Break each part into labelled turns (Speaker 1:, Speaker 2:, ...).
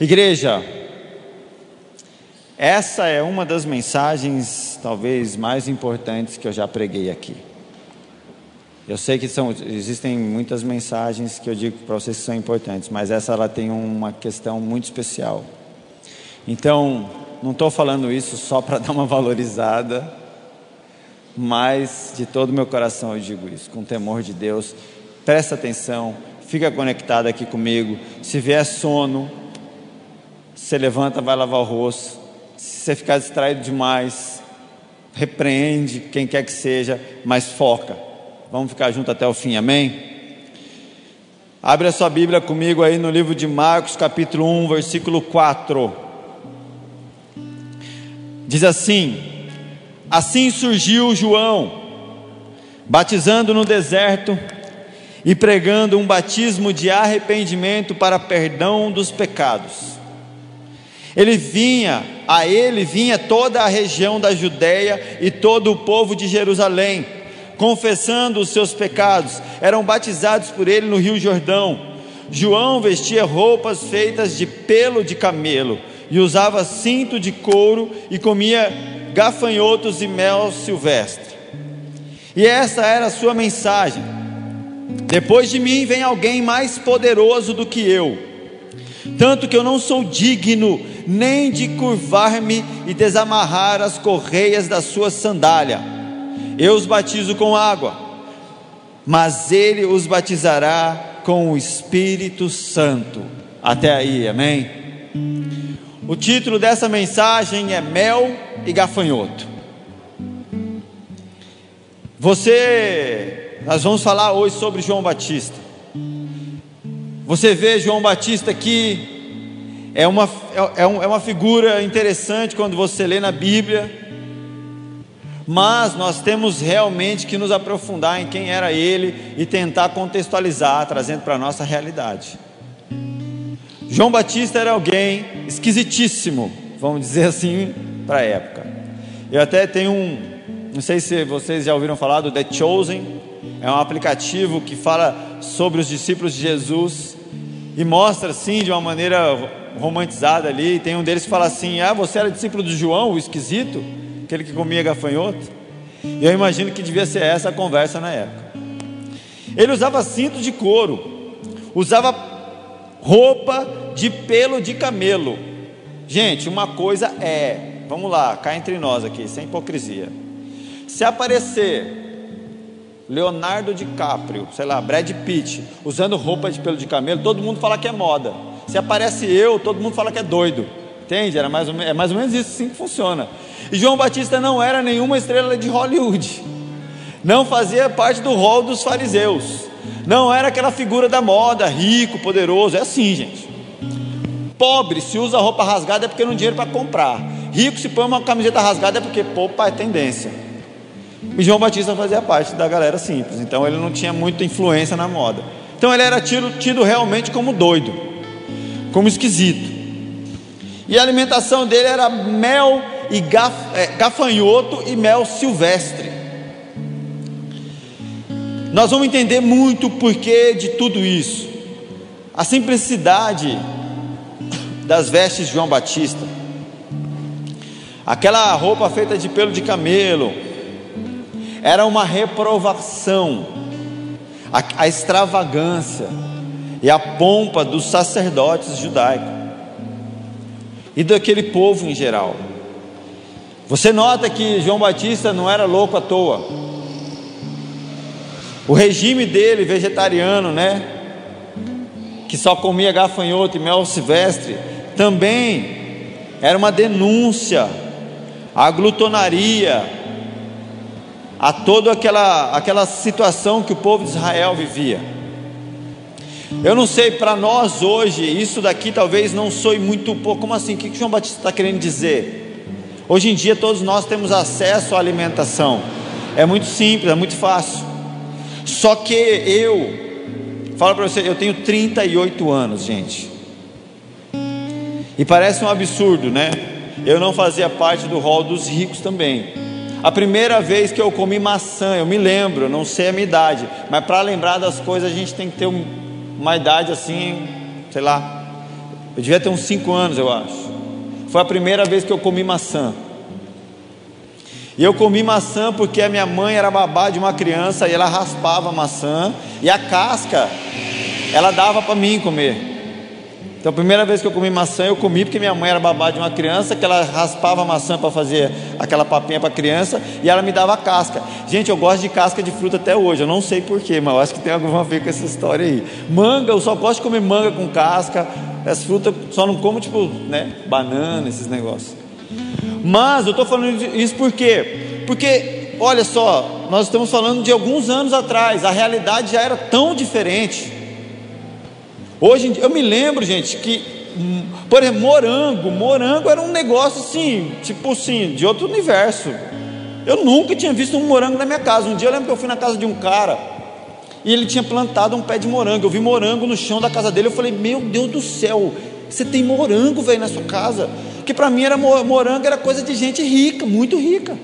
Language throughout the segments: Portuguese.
Speaker 1: Igreja, essa é uma das mensagens talvez mais importantes que eu já preguei aqui. Eu sei que são, existem muitas mensagens que eu digo para vocês que são importantes, mas essa ela tem uma questão muito especial. Então, não estou falando isso só para dar uma valorizada, mas de todo meu coração eu digo isso, com temor de Deus. Presta atenção, fica conectado aqui comigo. Se vier sono, você levanta, vai lavar o rosto. Se você ficar distraído demais, repreende quem quer que seja, mas foca. Vamos ficar junto até o fim, amém? Abre a sua Bíblia comigo aí no livro de Marcos, capítulo 1, versículo 4. Diz assim: Assim surgiu João, batizando no deserto e pregando um batismo de arrependimento para perdão dos pecados. Ele vinha, a ele vinha toda a região da Judéia e todo o povo de Jerusalém, confessando os seus pecados, eram batizados por ele no Rio Jordão. João vestia roupas feitas de pelo de camelo e usava cinto de couro e comia gafanhotos e mel silvestre. E essa era a sua mensagem: Depois de mim vem alguém mais poderoso do que eu, tanto que eu não sou digno nem de curvar-me e desamarrar as correias da sua sandália. Eu os batizo com água, mas ele os batizará com o Espírito Santo. Até aí, amém? O título dessa mensagem é Mel e Gafanhoto. Você, nós vamos falar hoje sobre João Batista. Você vê João Batista aqui, é uma, é, é, é uma figura interessante quando você lê na Bíblia, mas nós temos realmente que nos aprofundar em quem era ele e tentar contextualizar, trazendo para a nossa realidade. João Batista era alguém esquisitíssimo, vamos dizer assim, para a época. Eu até tenho um, não sei se vocês já ouviram falar do The Chosen, é um aplicativo que fala sobre os discípulos de Jesus e mostra assim de uma maneira romantizada ali. Tem um deles que fala assim: Ah, você era discípulo de João, o esquisito, aquele que comia gafanhoto. E eu imagino que devia ser essa a conversa na época. Ele usava cinto de couro, usava roupa de pelo de camelo. Gente, uma coisa é, vamos lá, cá entre nós aqui, sem hipocrisia. Se aparecer Leonardo DiCaprio, sei lá, Brad Pitt, usando roupa de pelo de camelo, todo mundo fala que é moda. Se aparece eu, todo mundo fala que é doido. Entende? Era mais ou é mais ou menos isso assim que funciona. E João Batista não era nenhuma estrela de Hollywood. Não fazia parte do rol dos fariseus. Não era aquela figura da moda, rico, poderoso. É assim, gente. Pobre, se usa roupa rasgada é porque não tem dinheiro para comprar. Rico, se põe uma camiseta rasgada é porque poupa é tendência. E João Batista fazia parte da galera simples, então ele não tinha muita influência na moda. Então ele era tido, tido realmente como doido, como esquisito. E a alimentação dele era mel e gaf, é, gafanhoto e mel silvestre. Nós vamos entender muito o porquê de tudo isso. A simplicidade das vestes de João Batista. Aquela roupa feita de pelo de camelo era uma reprovação. A, a extravagância e a pompa dos sacerdotes judaicos e daquele povo em geral. Você nota que João Batista não era louco à toa. O regime dele, vegetariano, né? Que só comia gafanhoto e mel silvestre, também era uma denúncia à glutonaria, a toda aquela, aquela situação que o povo de Israel vivia. Eu não sei, para nós hoje, isso daqui talvez não soe muito pouco. Como assim? O que, que João Batista está querendo dizer? Hoje em dia todos nós temos acesso à alimentação. É muito simples, é muito fácil. Só que eu, falo para você, eu tenho 38 anos, gente. E parece um absurdo, né? Eu não fazia parte do rol dos ricos também. A primeira vez que eu comi maçã, eu me lembro, não sei a minha idade, mas para lembrar das coisas a gente tem que ter uma idade assim, sei lá, Eu devia ter uns 5 anos, eu acho. Foi a primeira vez que eu comi maçã. E eu comi maçã porque a minha mãe era babá de uma criança e ela raspava a maçã e a casca ela dava para mim comer. Então, a primeira vez que eu comi maçã, eu comi porque minha mãe era babá de uma criança, que ela raspava a maçã para fazer aquela papinha para criança e ela me dava casca. Gente, eu gosto de casca de fruta até hoje, eu não sei porquê, mas eu acho que tem alguma a ver com essa história aí. Manga, eu só gosto de comer manga com casca, as frutas só não como, tipo, né, banana, esses negócios. Mas eu estou falando isso por quê? Porque, olha só, nós estamos falando de alguns anos atrás, a realidade já era tão diferente. Hoje eu me lembro, gente, que, por exemplo, morango, morango era um negócio assim, tipo assim, de outro universo. Eu nunca tinha visto um morango na minha casa. Um dia eu lembro que eu fui na casa de um cara e ele tinha plantado um pé de morango. Eu vi morango no chão da casa dele. Eu falei, meu Deus do céu, você tem morango, velho, na sua casa? Porque para mim era morango era coisa de gente rica, muito rica.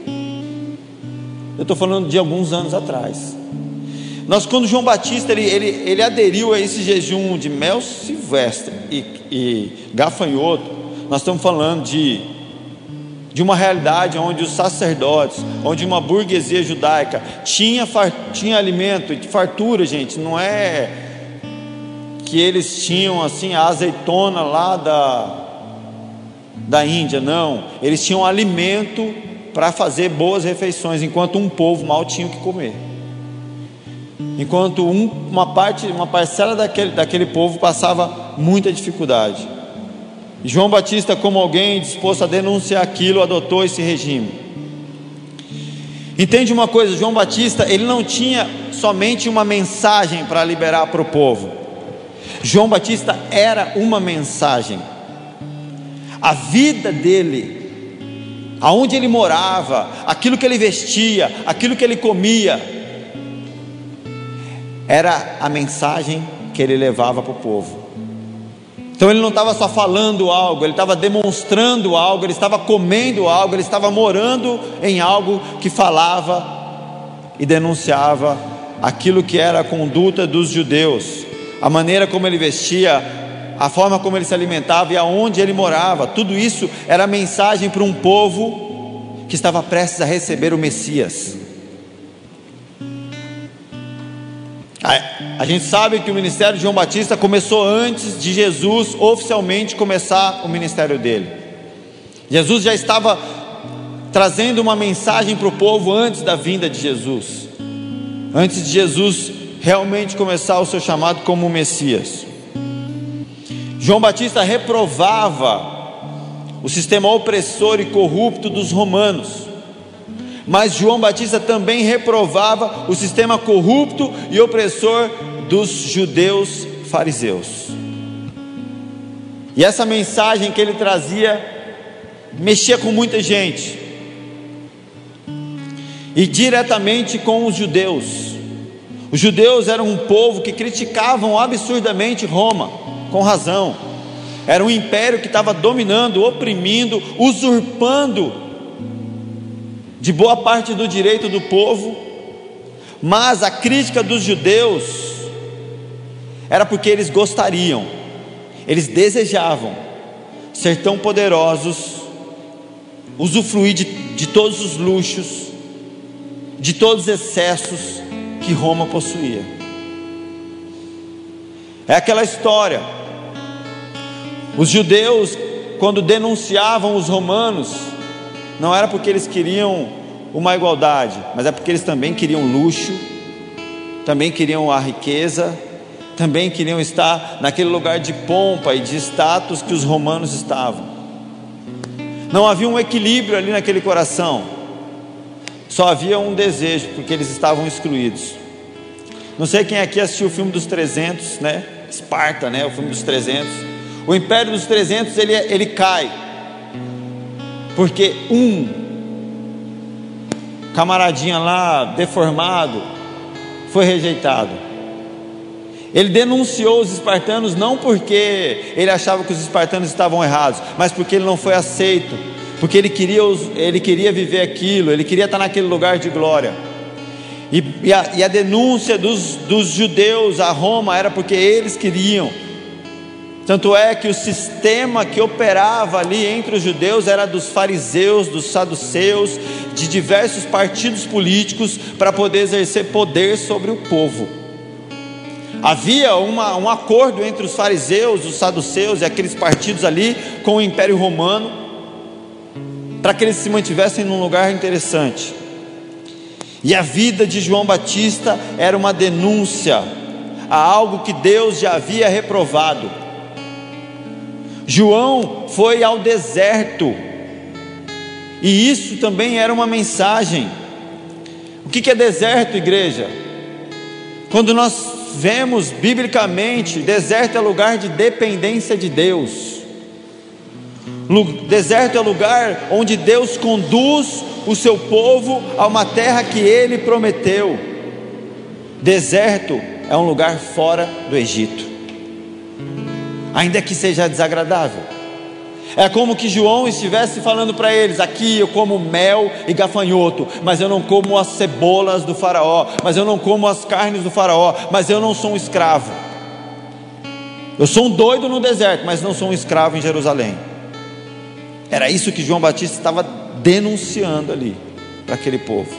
Speaker 1: Eu estou falando de alguns anos atrás. Nós, quando João Batista ele, ele, ele aderiu a esse jejum de mel silvestre e, e gafanhoto, nós estamos falando de, de uma realidade onde os sacerdotes, onde uma burguesia judaica tinha, tinha alimento e fartura, gente, não é que eles tinham assim a azeitona lá da, da Índia, não, eles tinham alimento para fazer boas refeições, enquanto um povo mal tinha o que comer enquanto um, uma parte, uma parcela daquele, daquele povo passava muita dificuldade. João Batista, como alguém disposto a denunciar aquilo, adotou esse regime. Entende uma coisa, João Batista, ele não tinha somente uma mensagem para liberar para o povo. João Batista era uma mensagem. A vida dele, aonde ele morava, aquilo que ele vestia, aquilo que ele comia, era a mensagem que ele levava para o povo. Então ele não estava só falando algo, ele estava demonstrando algo, ele estava comendo algo, ele estava morando em algo que falava e denunciava aquilo que era a conduta dos judeus, a maneira como ele vestia, a forma como ele se alimentava e aonde ele morava. Tudo isso era mensagem para um povo que estava prestes a receber o Messias. A, gente sabe que o ministério de João Batista começou antes de Jesus oficialmente começar o ministério dele. Jesus já estava trazendo uma mensagem para o povo antes da vinda de Jesus, antes de Jesus realmente começar o seu chamado como Messias. João Batista reprovava o sistema opressor e corrupto dos romanos mas João Batista também reprovava o sistema corrupto e opressor dos judeus fariseus. E essa mensagem que ele trazia mexia com muita gente, e diretamente com os judeus. Os judeus eram um povo que criticavam absurdamente Roma, com razão. Era um império que estava dominando, oprimindo, usurpando de boa parte do direito do povo, mas a crítica dos judeus era porque eles gostariam, eles desejavam ser tão poderosos, usufruir de, de todos os luxos, de todos os excessos que Roma possuía. É aquela história. Os judeus, quando denunciavam os romanos, não era porque eles queriam uma igualdade, mas é porque eles também queriam luxo, também queriam a riqueza, também queriam estar naquele lugar de pompa e de status que os romanos estavam. Não havia um equilíbrio ali naquele coração, só havia um desejo, porque eles estavam excluídos. Não sei quem aqui assistiu o filme dos 300, né? Esparta, né? O filme dos 300. O império dos 300 ele, ele cai porque um camaradinha lá, deformado, foi rejeitado. Ele denunciou os espartanos não porque ele achava que os espartanos estavam errados, mas porque ele não foi aceito, porque ele queria, ele queria viver aquilo, ele queria estar naquele lugar de glória. E, e, a, e a, denúncia dos, dos judeus a Roma era porque eles queriam Tanto é que o sistema que operava ali entre os judeus era dos fariseus, dos saduceus, de diversos partidos políticos para poder exercer poder sobre o povo. Havia uma, um acordo entre os fariseus, os saduceus e aqueles partidos ali com o Império Romano, para que eles se mantivessem num lugar interessante. E a vida de João Batista era uma denúncia a algo que Deus já havia reprovado João foi ao deserto, e isso também era uma mensagem. O que é deserto, igreja? Quando nós vemos biblicamente, deserto é lugar de dependência de Deus. Deserto é lugar onde Deus conduz o seu povo a uma terra que ele prometeu. Deserto é um lugar fora do Egito ainda que seja desagradável. É como que João estivesse falando para eles: aqui eu como mel e gafanhoto, mas eu não como as cebolas do Faraó, mas eu não como as carnes do Faraó, mas eu não sou um escravo. Eu sou um doido no deserto, mas não sou um escravo em Jerusalém. Era isso que João Batista estava denunciando ali para aquele povo.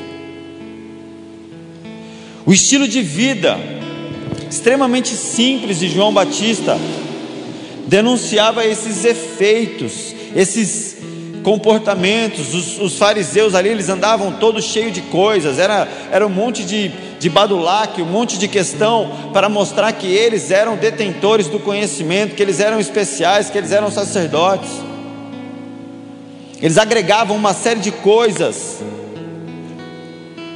Speaker 1: O estilo de vida extremamente simples de João Batista denunciava esses efeitos, esses comportamentos. Os, os, fariseus ali, eles andavam todos cheios de coisas, era, era um monte de, de badulaque, um monte de questão para mostrar que eles eram detentores do conhecimento, que eles eram especiais, que eles eram sacerdotes. Eles agregavam uma série de coisas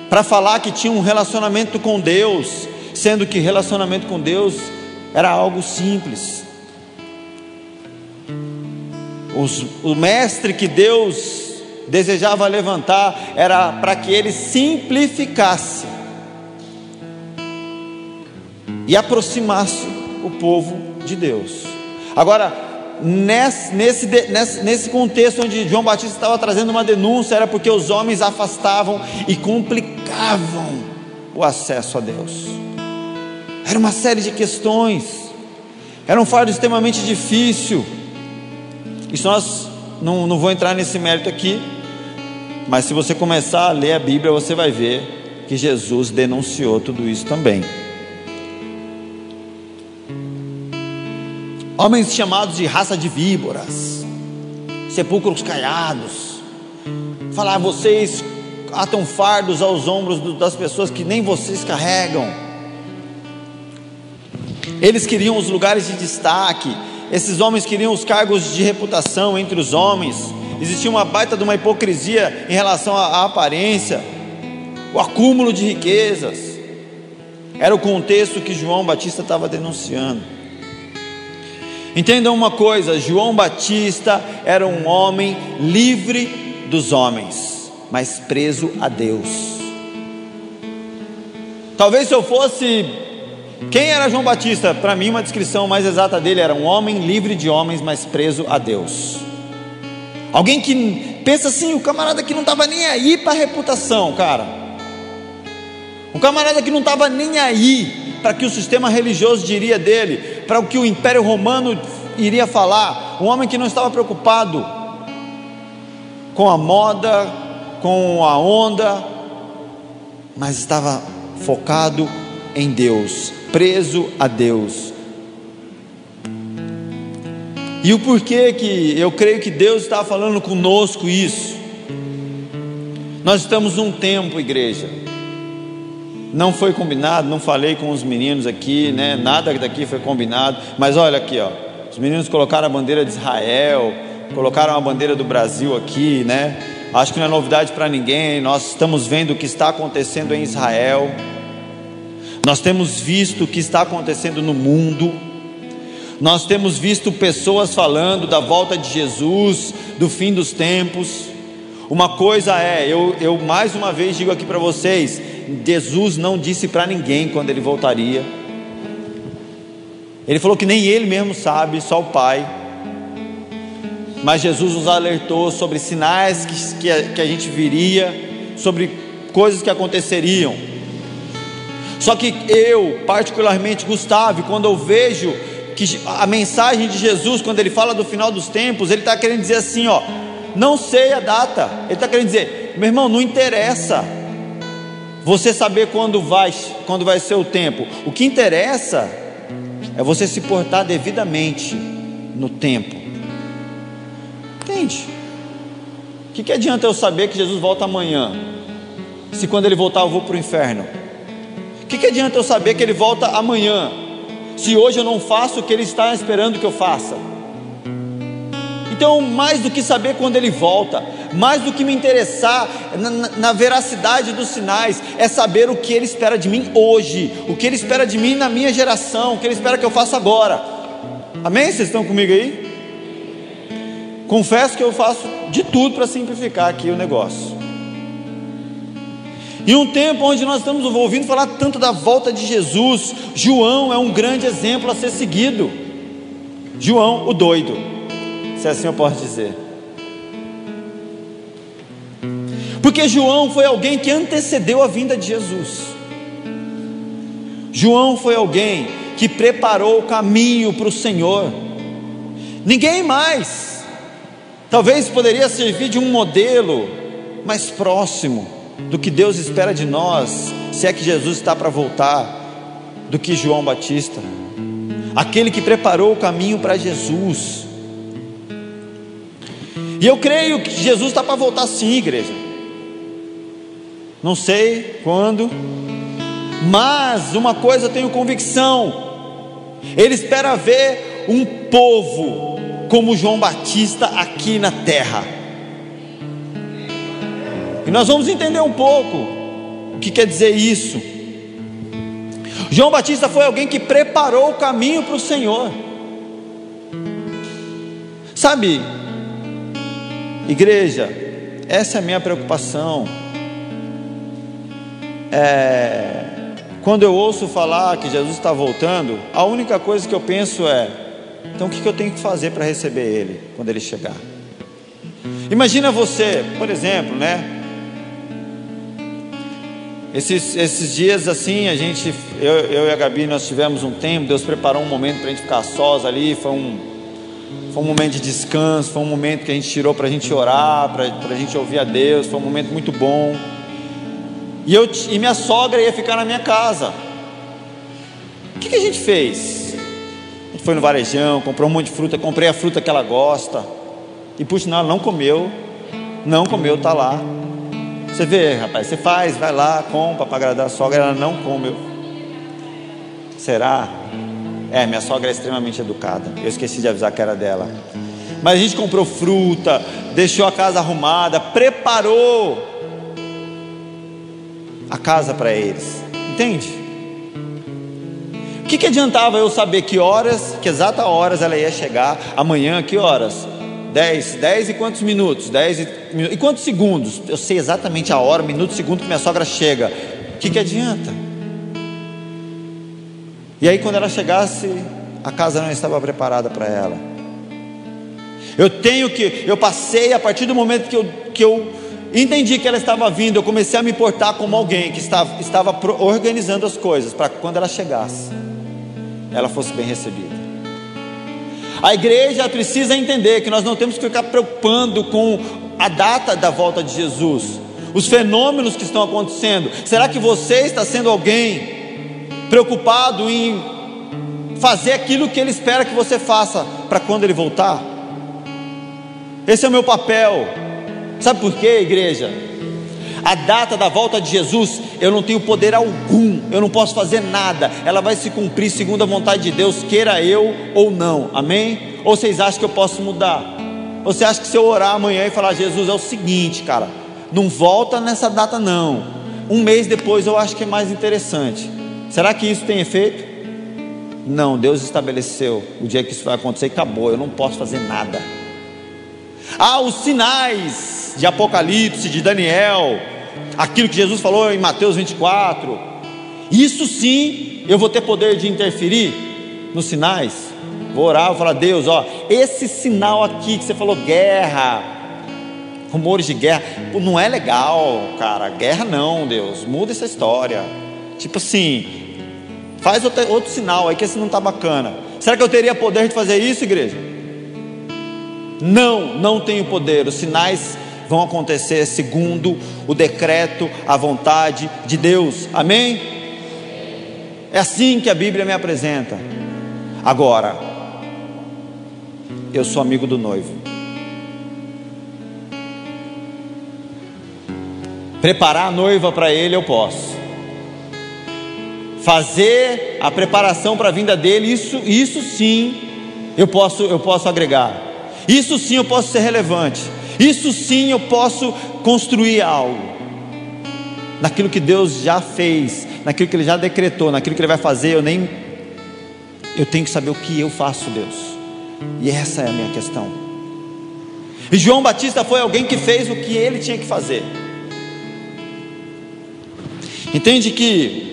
Speaker 1: para falar que tinham um relacionamento com Deus, sendo que relacionamento com Deus era algo simples. Os, o mestre que Deus desejava levantar era para que ele simplificasse e aproximasse o povo de Deus. Agora, nesse, nesse, nesse, nesse contexto onde João Batista estava trazendo uma denúncia, era porque os homens afastavam e complicavam o acesso a Deus. Era uma série de questões, era um fardo extremamente difícil. Isso nós não, não vou entrar nesse mérito aqui, mas se você começar a ler a Bíblia, você vai ver que Jesus denunciou tudo isso também. Homens chamados de raça de víboras, sepulcros caiados, falar vocês atam fardos aos ombros das pessoas que nem vocês carregam. Eles queriam os lugares de destaque, esses homens queriam os cargos de reputação entre os homens. Existia uma baita de uma hipocrisia em relação à aparência, o acúmulo de riquezas. Era o contexto que João Batista estava denunciando. Entendam uma coisa: João Batista era um homem livre dos homens, mas preso a Deus. Talvez se eu fosse quem era João Batista? Para mim, uma descrição mais exata dele era um homem livre de homens, mas preso a Deus. Alguém que pensa assim, o camarada que não estava nem aí para a reputação, cara. Um camarada que não estava nem aí para que o sistema religioso diria dele, para o que o Império Romano iria falar. Um homem que não estava preocupado com a moda, com a onda, mas estava focado em Deus, preso a Deus. E o porquê que eu creio que Deus está falando conosco isso? Nós estamos num tempo, igreja. Não foi combinado, não falei com os meninos aqui, né? Nada daqui foi combinado. Mas olha aqui, ó. Os meninos colocaram a bandeira de Israel, colocaram a bandeira do Brasil aqui, né? Acho que não é novidade para ninguém. Nós estamos vendo o que está acontecendo em Israel. Nós temos visto o que está acontecendo no mundo, nós temos visto pessoas falando da volta de Jesus, do fim dos tempos. Uma coisa é, eu, eu mais uma vez digo aqui para vocês: Jesus não disse para ninguém quando ele voltaria. Ele falou que nem ele mesmo sabe, só o Pai. Mas Jesus nos alertou sobre sinais que, que, a, que a gente viria, sobre coisas que aconteceriam. Só que eu, particularmente Gustavo, quando eu vejo que a mensagem de Jesus, quando ele fala do final dos tempos, ele está querendo dizer assim: ó, não sei a data. Ele está querendo dizer, meu irmão, não interessa você saber quando vai, quando vai ser o tempo. O que interessa é você se portar devidamente no tempo. Entende? O que, que adianta eu saber que Jesus volta amanhã, se quando ele voltar eu vou para o inferno? Que, que adianta eu saber que ele volta amanhã, se hoje eu não faço o que ele está esperando que eu faça? Então, mais do que saber quando ele volta, mais do que me interessar na, na, veracidade dos sinais, é saber o que ele espera de mim hoje, o que ele espera de mim na minha geração, o que ele espera que eu faça agora. Amém? Vocês estão comigo aí? Confesso que eu faço de tudo para simplificar aqui o negócio. Em um tempo onde nós estamos ouvindo falar tanto da volta de Jesus, João é um grande exemplo a ser seguido. João, o doido, se assim eu posso dizer. Porque João foi alguém que antecedeu a vinda de Jesus. João foi alguém que preparou o caminho para o Senhor. Ninguém mais. Talvez poderia servir de um modelo mais próximo do que Deus espera de nós, se é que Jesus está para voltar, do que João Batista. Aquele que preparou o caminho para Jesus. E eu creio que Jesus está para voltar sim, igreja. Não sei quando, mas uma coisa eu tenho convicção: Ele espera ver um povo como João Batista aqui na terra. E nós vamos entender um pouco o que quer dizer isso. João Batista foi alguém que preparou o caminho para o Senhor. Sabe, igreja, essa é a minha preocupação é, quando eu ouço falar que Jesus está voltando, a única coisa que eu penso é: então o que eu tenho que fazer para receber Ele quando Ele chegar? Imagina você, por exemplo, né? Esses, esses dias assim, a gente, eu, eu e a Gabi, nós tivemos um tempo, Deus preparou um momento para a gente ficar sós ali, foi um, foi um momento de descanso, foi um momento que a gente tirou para a gente orar, para a gente ouvir a Deus, foi um momento muito bom. E, eu, e minha sogra ia ficar na minha casa. O que, que a gente fez? A gente foi no varejão, comprou um monte de fruta, comprei a fruta que ela gosta. E por sinal, ela não comeu. Não comeu, tá lá. Você vê, rapaz, você faz, vai lá, compra para agradar a sogra, ela não comeu. Será? É, minha sogra é extremamente educada. Eu esqueci de avisar que era dela. Mas a gente comprou fruta, deixou a casa arrumada, preparou a casa para eles. Entende? O que, que adiantava eu saber que horas, que exata horas ela ia chegar, amanhã, que horas? 10, 10 e quantos minutos? 10 e, e quantos segundos? Eu sei exatamente a hora, minuto, segundo que minha sogra chega. O que, que adianta? E aí, quando ela chegasse, a casa não estava preparada para ela. Eu tenho que, eu passei a partir do momento que eu, que eu Entendi que ela estava vindo, eu comecei a me portar como alguém que estava, estava organizando as coisas para quando ela chegasse, ela fosse bem recebida. A igreja precisa entender que nós não temos que ficar preocupando com a data da volta de Jesus, os fenômenos que estão acontecendo. Será que você está sendo alguém preocupado em fazer aquilo que ele espera que você faça para quando ele voltar? Esse é o meu papel. Sabe por quê, igreja? A data da volta de Jesus, eu não tenho poder algum, eu não posso fazer nada, ela vai se cumprir segundo a vontade de Deus, queira eu ou não, amém? Ou vocês acham que eu posso mudar? Você acha que se eu orar amanhã e falar, Jesus, é o seguinte, cara, não volta nessa data não, um mês depois eu acho que é mais interessante, será que isso tem efeito? Não, Deus estabeleceu o dia que isso vai acontecer e acabou, eu não posso fazer nada. Ah, os sinais de Apocalipse, de Daniel, aquilo que Jesus falou em Mateus 24. Isso sim, eu vou ter poder de interferir nos sinais. Vou orar, vou falar, Deus, ó, esse sinal aqui que você falou, guerra, rumores de guerra, não é legal, cara, guerra não, Deus, muda essa história. Tipo assim, faz outro, outro sinal aí que esse não está bacana. Será que eu teria poder de fazer isso, igreja? Não, não tenho poder. Os sinais vão acontecer segundo o decreto, a vontade de Deus. Amém? É assim que a Bíblia me apresenta. Agora, eu sou amigo do noivo. Preparar a noiva para ele eu posso. Fazer a preparação para a vinda dele, isso, isso sim eu posso, eu posso agregar. Isso sim eu posso ser relevante. Isso sim eu posso construir algo. Naquilo que Deus já fez, naquilo que Ele já decretou, naquilo que Ele vai fazer, eu nem. Eu tenho que saber o que eu faço, Deus. E essa é a minha questão. E João Batista foi alguém que fez o que ele tinha que fazer. Entende que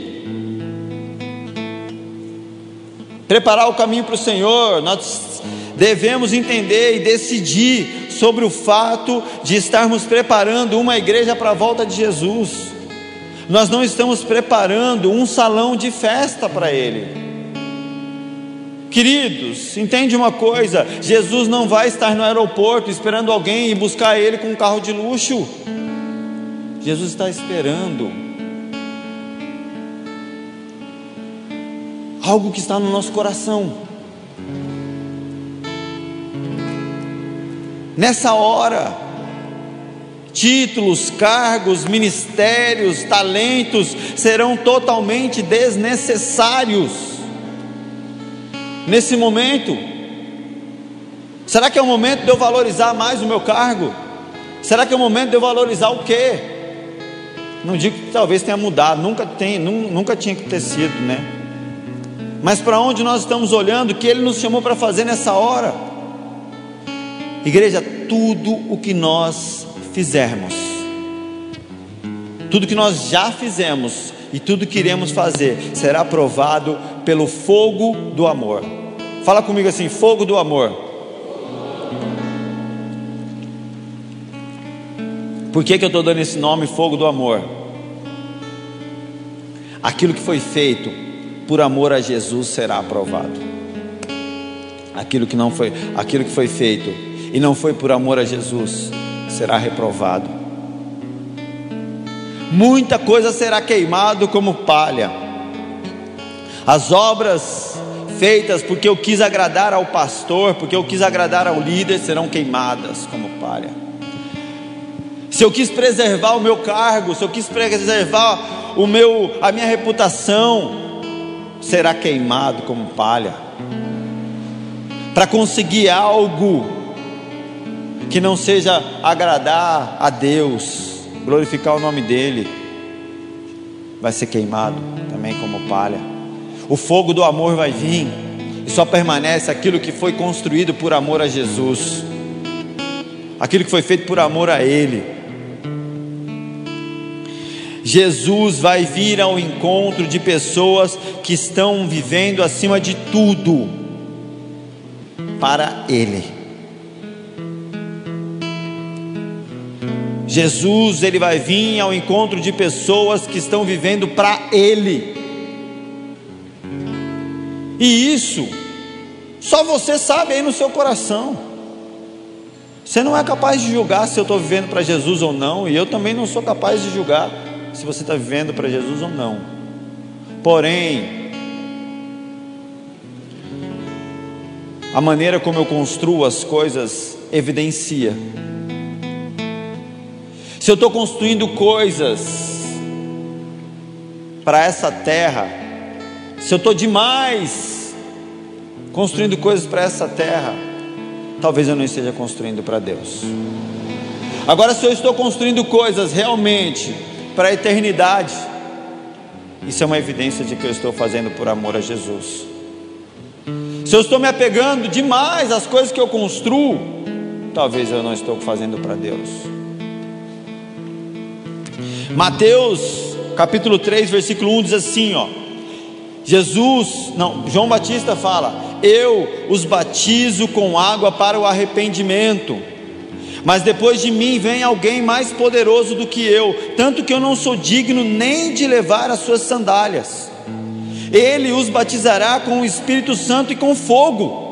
Speaker 1: preparar o caminho para o Senhor, nós devemos entender e decidir sobre o fato de estarmos preparando uma igreja para a volta de Jesus. Nós não estamos preparando um salão de festa para Ele. Queridos, entende uma coisa: Jesus não vai estar no aeroporto esperando alguém e buscar Ele com um carro de luxo. Jesus está esperando algo que está no nosso coração. Nessa hora, títulos, cargos, ministérios, talentos serão totalmente desnecessários. Nesse momento, será que é o momento de eu valorizar mais o meu cargo? Será que é o momento de eu valorizar o quê? Não digo que talvez tenha mudado, nunca tem, nunca tinha que ter sido, né? mas para onde nós estamos olhando, que Ele nos chamou para fazer nessa hora. Igreja, tudo o que nós fizermos, tudo que nós já fizemos e tudo que iremos fazer será provado pelo fogo do amor. Fala comigo assim: fogo do amor. Por que, que eu estou dando esse nome, fogo do amor? Aquilo que foi feito por amor a Jesus será aprovado. Aquilo que não foi, aquilo que foi feito e não foi por amor a Jesus será reprovado. Muita coisa será queimado como palha. As obras feitas porque eu quis agradar ao pastor, porque eu quis agradar ao líder, serão queimadas como palha. Se eu quis preservar o meu cargo, se eu quis preservar o meu, a minha reputação, será queimado como palha. Para conseguir algo que não seja agradar a Deus, glorificar o nome dEle, vai ser queimado também como palha. O fogo do amor vai vir e só permanece aquilo que foi construído por amor a Jesus, aquilo que foi feito por amor a Ele. Jesus vai vir ao encontro de pessoas que estão vivendo acima de tudo para Ele. Jesus, ele vai vir ao encontro de pessoas que estão vivendo para Ele. E isso, só você sabe aí no seu coração. Você não é capaz de julgar se eu estou vivendo para Jesus ou não, e eu também não sou capaz de julgar se você está vivendo para Jesus ou não. Porém, a maneira como eu construo as coisas evidencia. Se eu estou construindo coisas para essa terra, se eu estou demais construindo coisas para essa terra, talvez eu não esteja construindo para Deus. Agora, se eu estou construindo coisas realmente para a eternidade. Isso é uma evidência de que eu estou fazendo por amor a Jesus. Se eu estou me apegando demais às coisas que eu construo, talvez eu não estou fazendo para Deus. Mateus capítulo 3, versículo 1 diz assim, ó: Jesus, não, João Batista fala: "Eu os batizo com água para o arrependimento". Mas depois de mim vem alguém mais poderoso do que eu, tanto que eu não sou digno nem de levar as suas sandálias. Ele os batizará com o Espírito Santo e com fogo.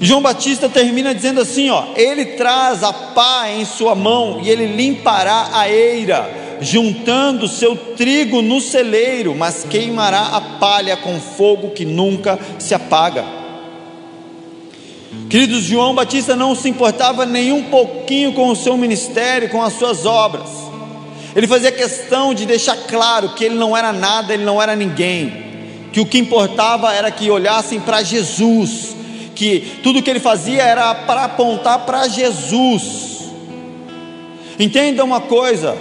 Speaker 1: João Batista termina dizendo assim: ó, ele traz a pá em sua mão e ele limpará a eira, juntando seu trigo no celeiro, mas queimará a palha com fogo que nunca se apaga. Queridos, João Batista não se importava nem um pouquinho com o seu ministério, com as suas obras. Ele fazia questão de deixar claro que ele não era nada, ele não era ninguém. Que o que importava era que olhassem para Jesus, que tudo que ele fazia era para apontar para Jesus. Entenda uma coisa,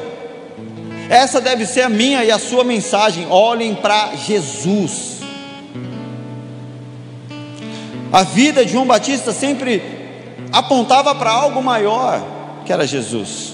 Speaker 1: essa deve ser a minha e a sua mensagem: olhem para Jesus. A vida de João Batista sempre apontava para algo maior, que era Jesus.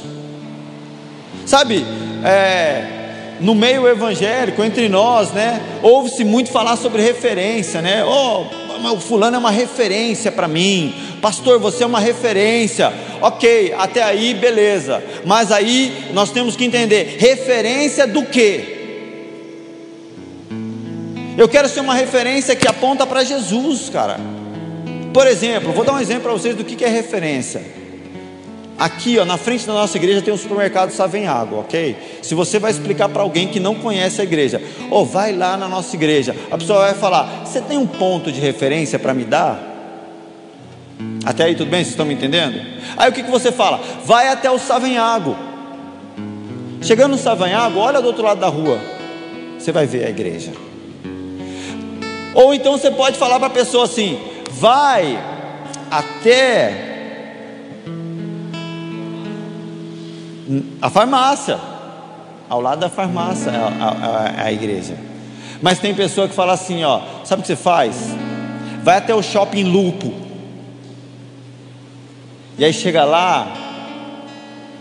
Speaker 1: Sabe, é, no meio evangélico, entre nós, né, ouve-se muito falar sobre referência, né? Oh, o fulano é uma referência para mim, pastor, você é uma referência, ok, até aí beleza, mas aí nós temos que entender: referência do que? Eu quero ser uma referência que aponta para Jesus, cara. Por exemplo, vou dar um exemplo para vocês do que é referência. Aqui, ó, na frente da nossa igreja tem um supermercado Savem Água, ok? Se você vai explicar para alguém que não conhece a igreja, ou oh, vai lá na nossa igreja, a pessoa vai falar: Você tem um ponto de referência para me dar? Até aí tudo bem? Vocês estão me entendendo? Aí o que, que você fala? Vai até o Savanhago. Chegando no Savanhago, olha do outro lado da rua. Você vai ver a igreja. Ou então você pode falar para a pessoa assim: vai até a farmácia, ao lado da farmácia a, a, a, igreja. Mas tem pessoa que fala assim, ó, sabe o que você faz? Vai até o shopping Lupo. E aí chega lá,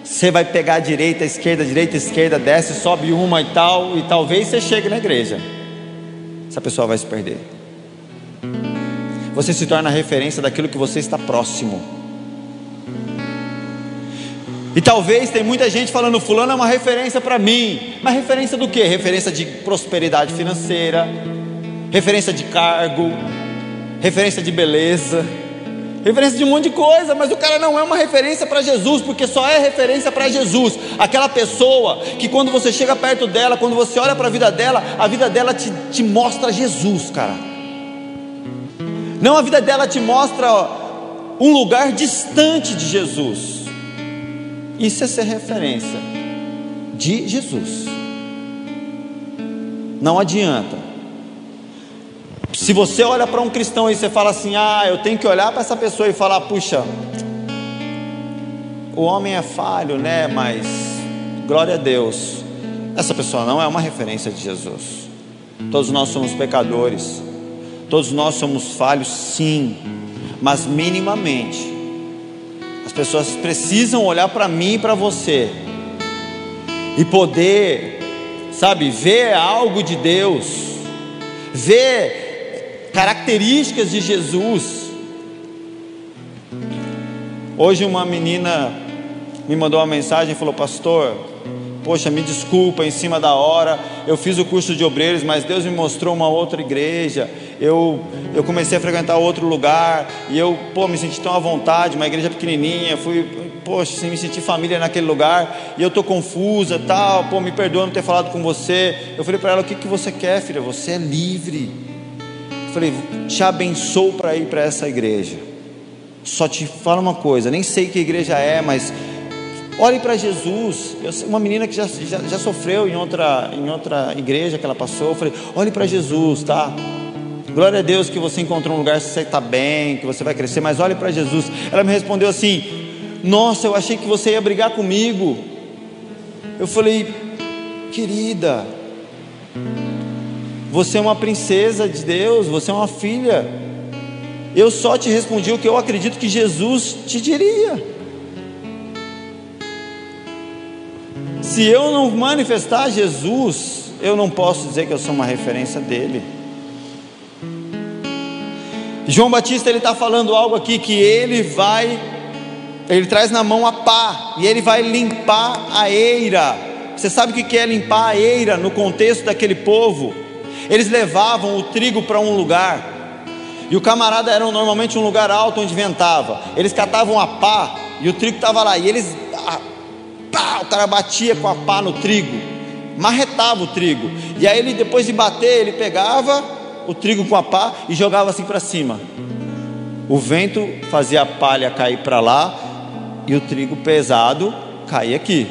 Speaker 1: você vai pegar a direita, a esquerda, a direita, a esquerda, desce, sobe uma e tal, e talvez você chegue na igreja. Essa pessoa vai se perder. Você se torna referência daquilo que você está próximo. E talvez tem muita gente falando, fulano é uma referência para mim. Mas referência do que? Referência de prosperidade financeira, referência de cargo, referência de beleza, referência de um monte de coisa, mas o cara não é uma referência para Jesus, porque só é referência para Jesus. Aquela pessoa que quando você chega perto dela, quando você olha para a vida dela, a vida dela te, te mostra Jesus, cara. Não a vida dela te mostra um lugar distante de Jesus. Isso é ser referência de Jesus. Não adianta. Se você olha para um cristão e você fala assim: "Ah, eu tenho que olhar para essa pessoa e falar: puxa, o homem é falho, né? Mas glória a Deus. Essa pessoa não é uma referência de Jesus. Todos nós somos pecadores. Todos nós somos falhos, sim, mas minimamente as pessoas precisam olhar para mim e para você. E poder, sabe, ver algo de Deus, ver características de Jesus. Hoje uma menina me mandou uma mensagem e falou: Pastor, poxa, me desculpa, em cima da hora, eu fiz o curso de obreiros, mas Deus me mostrou uma outra igreja, eu, eu comecei a frequentar outro lugar, e eu, pô, me senti tão à vontade, uma igreja pequenininha, fui, poxa, me senti família naquele lugar, e eu tô confusa, tal, pô, me perdoa não ter falado com você, eu falei para ela, o que, que você quer, filha, você é livre, eu falei, te abençoo para ir para essa igreja, só te falo uma coisa, nem sei que igreja é, mas Olhe para Jesus. Eu, uma menina que já, já, já, sofreu em outra, em outra igreja que ela passou. Eu falei: olhe para Jesus, tá? Glória a Deus que você encontrou um lugar que você está bem, que você vai crescer, mas olhe para Jesus. Ela me respondeu assim: Nossa, eu achei que você ia brigar comigo. Eu falei: Querida, você é uma princesa de Deus, você é uma filha. Eu só te respondi o que eu acredito que Jesus te diria. Se eu não manifestar Jesus, eu não posso dizer que eu sou uma referência dele. João Batista ele está falando algo aqui que ele vai, ele traz na mão a pá e ele vai limpar a eira. Você sabe o que é limpar a eira no contexto daquele povo? Eles levavam o trigo para um lugar, e o camarada era normalmente um lugar alto onde ventava. Eles catavam a pá e o trigo estava lá, e eles, a, pá, o cara batia com a pá no trigo, marretava o trigo, e aí ele, depois de bater, ele pegava o trigo com a pá e jogava assim para cima. O vento fazia a palha cair para lá e o trigo pesado caía aqui.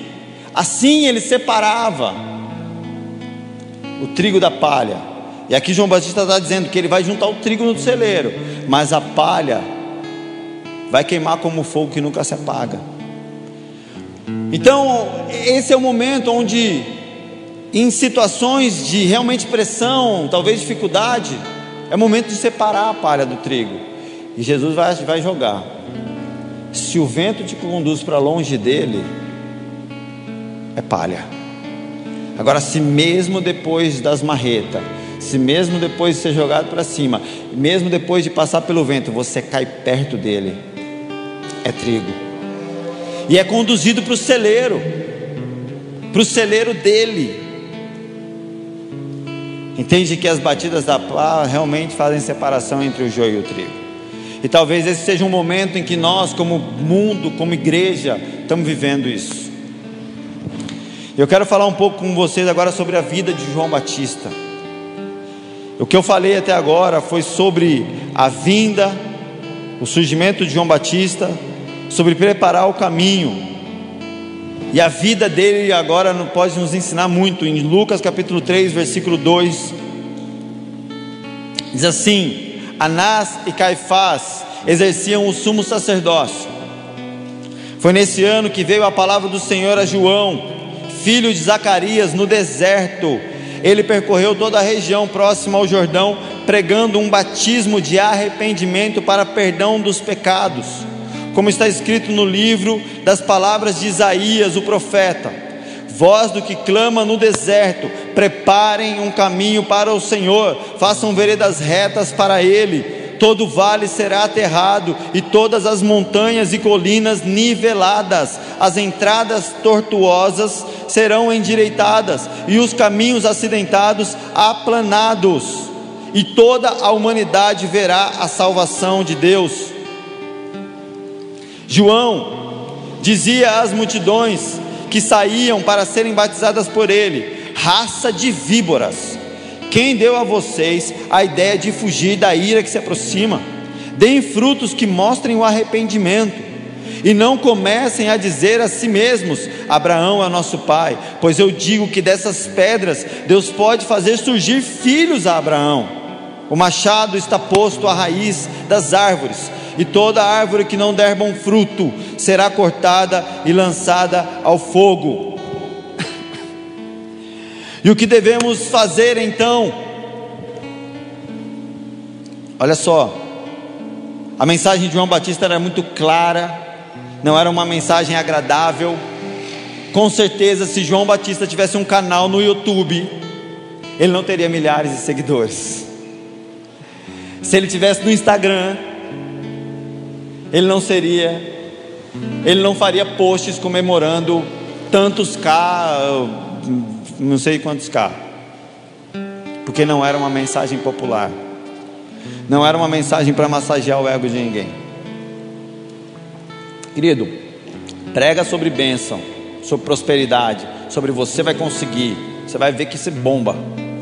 Speaker 1: Assim ele separava o trigo da palha. E aqui João Batista está dizendo que ele vai juntar o trigo no celeiro, mas a palha vai queimar como fogo que nunca se apaga. Então, esse é o momento onde, em situações de realmente pressão, talvez dificuldade, é momento de separar a palha do trigo. E Jesus vai, vai jogar. Se o vento te conduz para longe dele, é palha. Agora, se mesmo depois das marretas, se mesmo depois de ser jogado para cima, mesmo depois de passar pelo vento, você cai perto dele, é trigo. E é conduzido para o celeiro, para o celeiro dele. Entende que as batidas da pá realmente fazem separação entre o joio e o trigo. E talvez esse seja um momento em que nós, como mundo, como igreja, estamos vivendo isso. Eu quero falar um pouco com vocês agora sobre a vida de João Batista. O que eu falei até agora foi sobre a vinda, o surgimento de João Batista, sobre preparar o caminho. E a vida dele agora pode nos ensinar muito. Em Lucas capítulo 3, versículo 2, diz assim: Anás e Caifás exerciam o sumo sacerdócio. Foi nesse ano que veio a palavra do Senhor a João, filho de Zacarias, no deserto. Ele percorreu toda a região próxima ao Jordão, pregando um batismo de arrependimento para perdão dos pecados, como está escrito no livro das palavras de Isaías, o profeta voz do que clama no deserto: preparem um caminho para o Senhor, façam veredas retas para Ele. Todo vale será aterrado e todas as montanhas e colinas niveladas, as entradas tortuosas serão endireitadas e os caminhos acidentados aplanados, e toda a humanidade verá a salvação de Deus. João dizia às multidões: que saíam para serem batizadas por ele, raça de víboras. Quem deu a vocês a ideia de fugir da ira que se aproxima? Deem frutos que mostrem o arrependimento. E não comecem a dizer a si mesmos: Abraão é nosso pai, pois eu digo que dessas pedras Deus pode fazer surgir filhos a Abraão. O machado está posto à raiz das árvores, e toda árvore que não der bom fruto será cortada e lançada ao fogo. e o que devemos fazer então? Olha só, a mensagem de João Batista era muito clara, não era uma mensagem agradável. Com certeza, se João Batista tivesse um canal no YouTube, ele não teria milhares de seguidores. Se ele tivesse no Instagram, ele não seria, ele não faria posts comemorando tantos K, não sei quantos K, porque não era uma mensagem popular, não era uma mensagem para massagear o ego de ninguém. Querido, prega sobre bênção, sobre prosperidade, sobre você vai conseguir, você vai ver que isso bomba.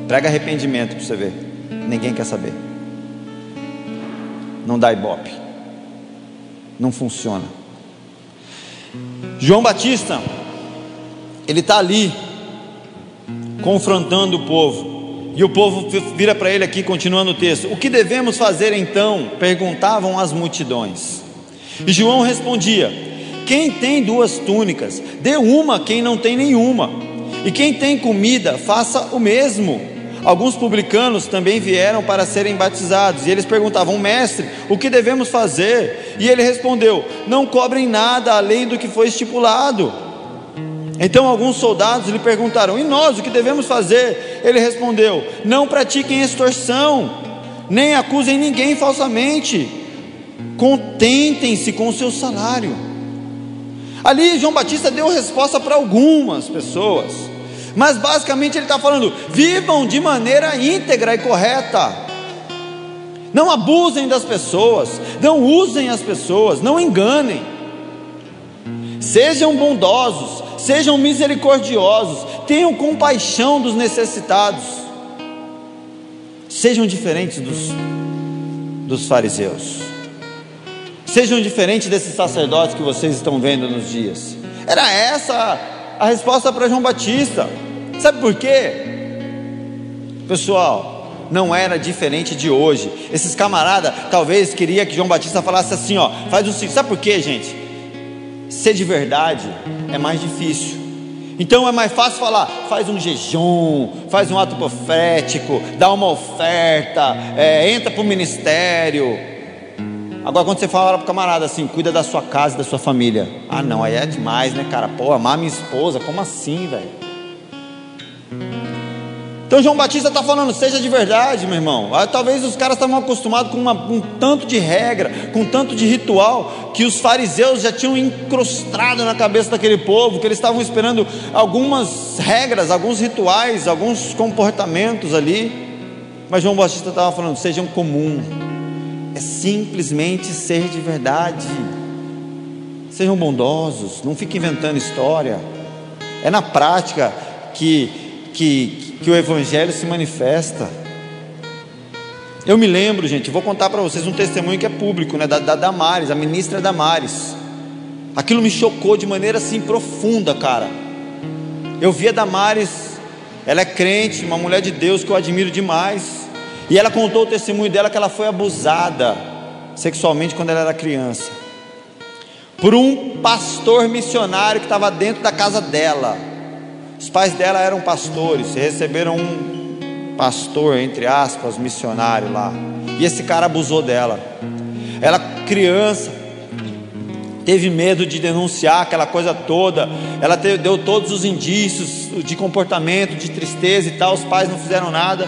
Speaker 1: Prega arrependimento para você ver, ninguém quer saber. Não dá ibope não funciona. João Batista, ele está ali, confrontando o povo, e o povo vira para ele aqui, continuando o texto: O que devemos fazer então? perguntavam as multidões. E João respondia: Quem tem duas túnicas, dê uma quem não tem nenhuma, e quem tem comida, faça o mesmo. Alguns publicanos também vieram para serem batizados, e eles perguntavam: Mestre, o que devemos fazer? E ele respondeu: Não cobrem nada além do que foi estipulado. Então alguns soldados lhe perguntaram: E nós, o que devemos fazer? Ele respondeu: Não pratiquem extorsão, nem acusem ninguém falsamente, contentem-se com o seu salário. Ali João Batista deu resposta para algumas pessoas Mas basicamente ele está falando: vivam de maneira íntegra e correta. Não abusem das pessoas, não usem as pessoas, não enganem. Sejam bondosos, sejam misericordiosos, tenham compaixão dos necessitados. Sejam diferentes dos, dos fariseus. Sejam diferentes desses sacerdotes que vocês estão vendo nos dias. Era essa a resposta para João Batista. Sabe por quê? Pessoal, não era diferente de hoje. Esses camaradas talvez queria que João Batista falasse assim, ó, faz o seguinte, sabe por quê, gente? Ser de verdade é mais difícil. Então é mais fácil falar, faz um jejum, faz um ato profético, dá uma oferta, é, entra para o ministério. Agora quando você fala para o camarada assim, cuida da sua casa e da sua família. Ah não, aí é demais, né, cara? Pô, amar minha esposa, como assim, velho? Então João Batista está falando, seja de verdade, meu irmão. Ah, talvez os caras estavam acostumados com uma, um tanto de regra, com um tanto de ritual, que os fariseus já tinham incrustado na cabeça daquele povo, que eles estavam esperando algumas regras, alguns rituais, alguns comportamentos ali. Mas João Batista estava falando, sejam comum. É simplesmente ser de verdade. Sejam bondosos, não fiquem inventando história. É na prática que, que, que o Evangelho se manifesta. Eu me lembro, gente, vou contar para vocês um testemunho que é público, né, da, da Damares, a ministra Damares. Aquilo me chocou de maneira assim profunda, cara. Eu vi a Damares, ela é crente, uma mulher de Deus que eu admiro demais. E ela contou o testemunho dela que ela foi abusada sexualmente quando ela era criança. Por um pastor missionário que estava dentro da casa dela. Os pais dela eram pastores, receberam um pastor, entre aspas, missionário lá. E esse cara abusou dela. Ela, criança, teve medo de denunciar aquela coisa toda. Ela deu todos os indícios de comportamento, de tristeza e tal. Os pais não fizeram nada.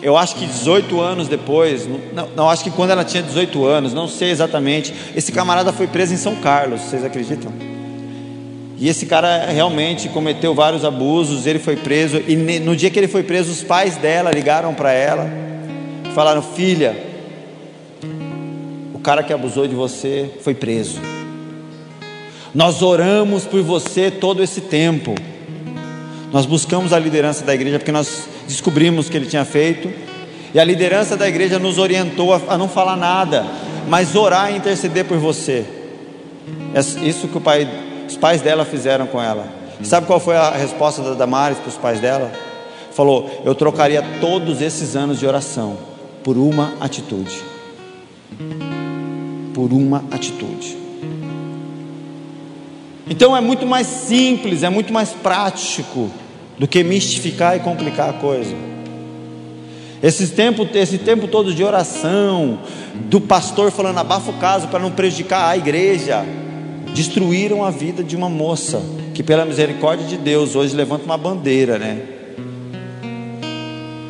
Speaker 1: Eu acho que 18 anos depois, não, não, acho que quando ela tinha 18 anos, não sei exatamente. Esse camarada foi preso em São Carlos, vocês acreditam? E esse cara realmente cometeu vários abusos, ele foi preso. E no dia que ele foi preso, os pais dela ligaram para ela, falaram: Filha, o cara que abusou de você foi preso. Nós oramos por você todo esse tempo. Nós buscamos a liderança da igreja porque nós descobrimos o que ele tinha feito. E a liderança da igreja nos orientou a, não falar nada, mas orar e interceder por você. É isso que o pai os pais dela fizeram com ela. Sabe qual foi a resposta da Damares para os pais dela? Falou: Eu trocaria todos esses anos de oração por uma atitude. Por uma atitude. Então é muito mais simples, é muito mais prático do que mistificar e complicar a coisa. Esse tempo, esse tempo todo de oração, do pastor falando abafa o caso para não prejudicar a igreja destruíram a vida de uma moça que, pela misericórdia de Deus, hoje levanta uma bandeira, né?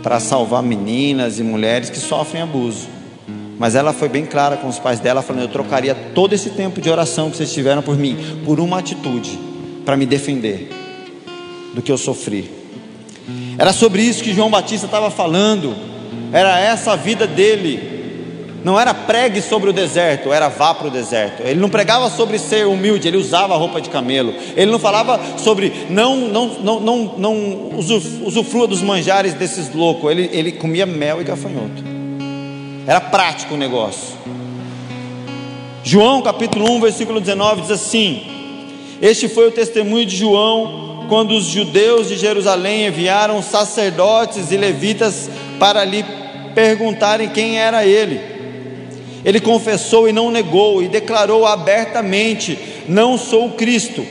Speaker 1: Para salvar meninas e mulheres que sofrem abuso. Mas ela foi bem clara com os pais dela, falando: Eu trocaria todo esse tempo de oração que vocês tiveram por mim, por uma atitude, para me defender do que eu sofri. Era sobre isso que João Batista estava falando, era essa a vida dele não era pregue sobre o deserto, era vá para o deserto. Ele não pregava sobre ser humilde, ele usava roupa de camelo. Ele não falava sobre não não não não, não usufrua dos manjares desses loucos. Ele, ele comia mel e gafanhoto. Era prático o negócio. João capítulo 1, versículo 19 diz assim: Este foi o testemunho de João quando os judeus de Jerusalém enviaram sacerdotes e levitas para lhe perguntarem quem era ele. Ele confessou e não negou, e declarou abertamente: Não sou o Cristo.